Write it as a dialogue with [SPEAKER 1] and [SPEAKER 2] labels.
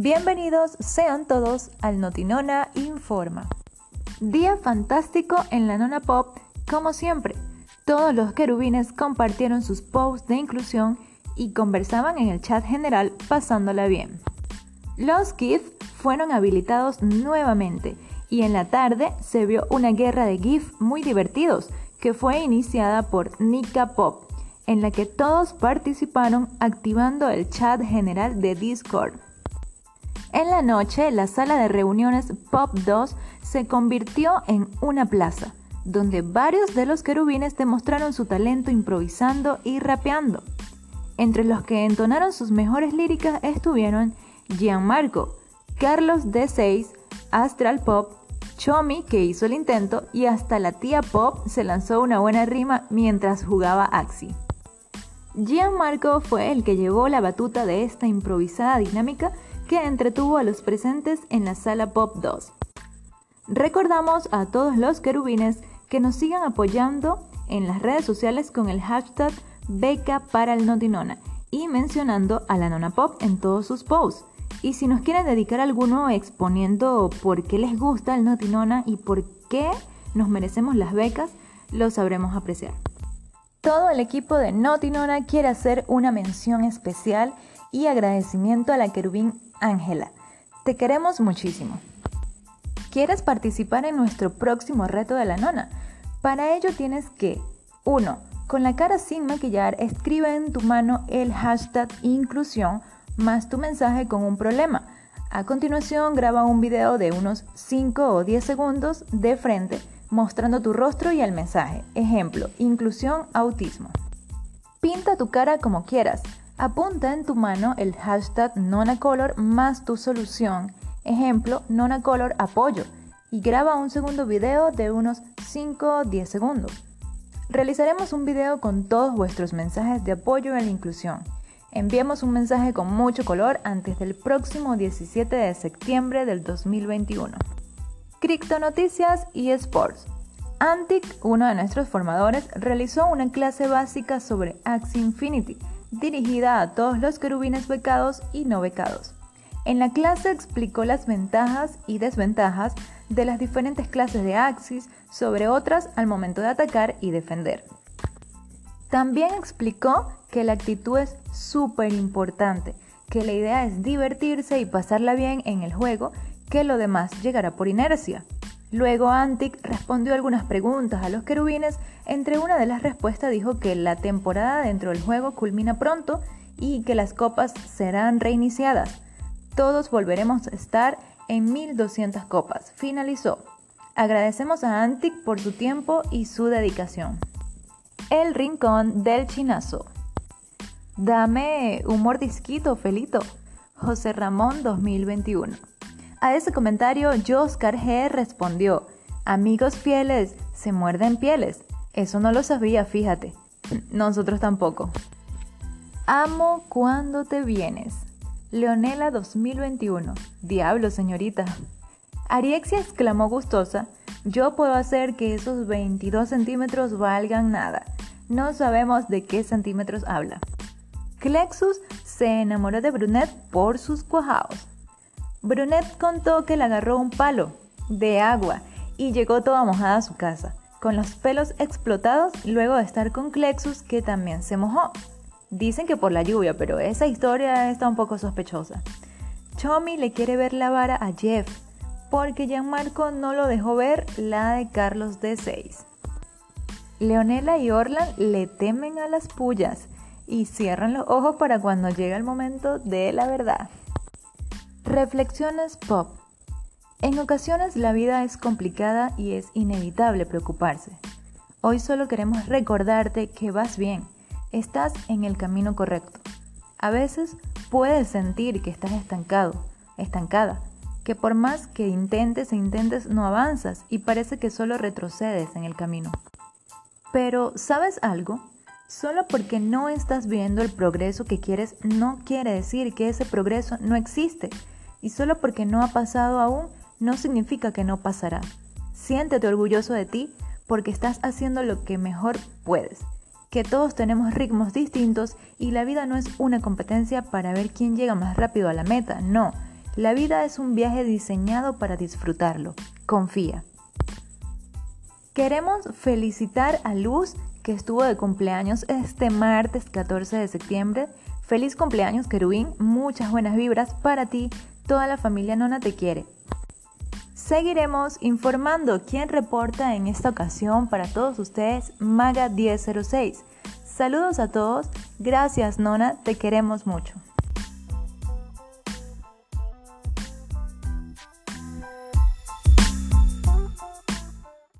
[SPEAKER 1] Bienvenidos sean todos al Notinona Informa. Día fantástico en la Nona Pop, como siempre. Todos los querubines compartieron sus posts de inclusión y conversaban en el chat general pasándola bien. Los GIF fueron habilitados nuevamente y en la tarde se vio una guerra de GIF muy divertidos que fue iniciada por Nika Pop, en la que todos participaron activando el chat general de Discord. En la noche, la sala de reuniones Pop 2 se convirtió en una plaza, donde varios de los querubines demostraron su talento improvisando y rapeando. Entre los que entonaron sus mejores líricas estuvieron Gianmarco, Carlos D6, Astral Pop, Chomi, que hizo el intento, y hasta la tía Pop se lanzó una buena rima mientras jugaba Axi. Gianmarco fue el que llevó la batuta de esta improvisada dinámica que entretuvo a los presentes en la sala Pop 2. Recordamos a todos los querubines que nos sigan apoyando en las redes sociales con el hashtag beca para el Notinona y mencionando a la Nona Pop en todos sus posts. Y si nos quieren dedicar alguno exponiendo por qué les gusta el Notinona y por qué nos merecemos las becas, lo sabremos apreciar. Todo el equipo de Notinona quiere hacer una mención especial y agradecimiento a la querubín Ángela. Te queremos muchísimo. ¿Quieres participar en nuestro próximo reto de la nona? Para ello tienes que 1 con la cara sin maquillar, escribe en tu mano el hashtag inclusión más tu mensaje con un problema. A continuación, graba un video de unos 5 o 10 segundos de frente mostrando tu rostro y el mensaje. Ejemplo, inclusión autismo. Pinta tu cara como quieras. Apunta en tu mano el hashtag NonaColor más tu solución. Ejemplo, NonaColor apoyo. Y graba un segundo video de unos 5 o 10 segundos. Realizaremos un video con todos vuestros mensajes de apoyo a la inclusión. Enviemos un mensaje con mucho color antes del próximo 17 de septiembre del 2021. Cripto Noticias y Sports. Antic, uno de nuestros formadores, realizó una clase básica sobre Axie Infinity, dirigida a todos los querubines becados y no becados. En la clase explicó las ventajas y desventajas de las diferentes clases de Axis sobre otras al momento de atacar y defender. También explicó que la actitud es súper importante, que la idea es divertirse y pasarla bien en el juego, que lo demás llegará por inercia. Luego Antic respondió algunas preguntas a los querubines, entre una de las respuestas dijo que la temporada dentro del juego culmina pronto y que las copas serán reiniciadas. Todos volveremos a estar en 1200 copas. Finalizó. Agradecemos a Antic por su tiempo y su dedicación. El rincón del chinazo. Dame un mordisquito, Felito. José Ramón 2021. A ese comentario, Joscar G respondió: Amigos fieles, se muerden pieles. Eso no lo sabía, fíjate. Nosotros tampoco. Amo cuando te vienes. Leonela 2021. Diablo, señorita. Ariexia exclamó gustosa, yo puedo hacer que esos 22 centímetros valgan nada. No sabemos de qué centímetros habla. Clexus se enamoró de Brunet por sus cuajaos. Brunet contó que le agarró un palo de agua y llegó toda mojada a su casa, con los pelos explotados luego de estar con Clexus que también se mojó. Dicen que por la lluvia, pero esa historia está un poco sospechosa. Chomi le quiere ver la vara a Jeff, porque Gianmarco no lo dejó ver la de Carlos D6. Leonela y Orlan le temen a las pullas y cierran los ojos para cuando llega el momento de la verdad. Reflexiones pop. En ocasiones la vida es complicada y es inevitable preocuparse. Hoy solo queremos recordarte que vas bien, estás en el camino correcto. A veces puedes sentir que estás estancado, estancada, que por más que intentes e intentes no avanzas y parece que solo retrocedes en el camino. Pero, ¿sabes algo? Solo porque no estás viendo el progreso que quieres no quiere decir que ese progreso no existe. Y solo porque no ha pasado aún no significa que no pasará. Siéntete orgulloso de ti porque estás haciendo lo que mejor puedes. Que todos tenemos ritmos distintos y la vida no es una competencia para ver quién llega más rápido a la meta, no La vida es un viaje diseñado para disfrutarlo. Confía. Queremos felicitar a Luz, que estuvo de cumpleaños este martes 14 de septiembre. Feliz cumpleaños, querubín. Muchas buenas vibras para ti. Toda la familia Nona te quiere. Seguiremos informando quién reporta en esta ocasión para todos ustedes Maga 1006. Saludos a todos. Gracias, Nona. Te queremos mucho.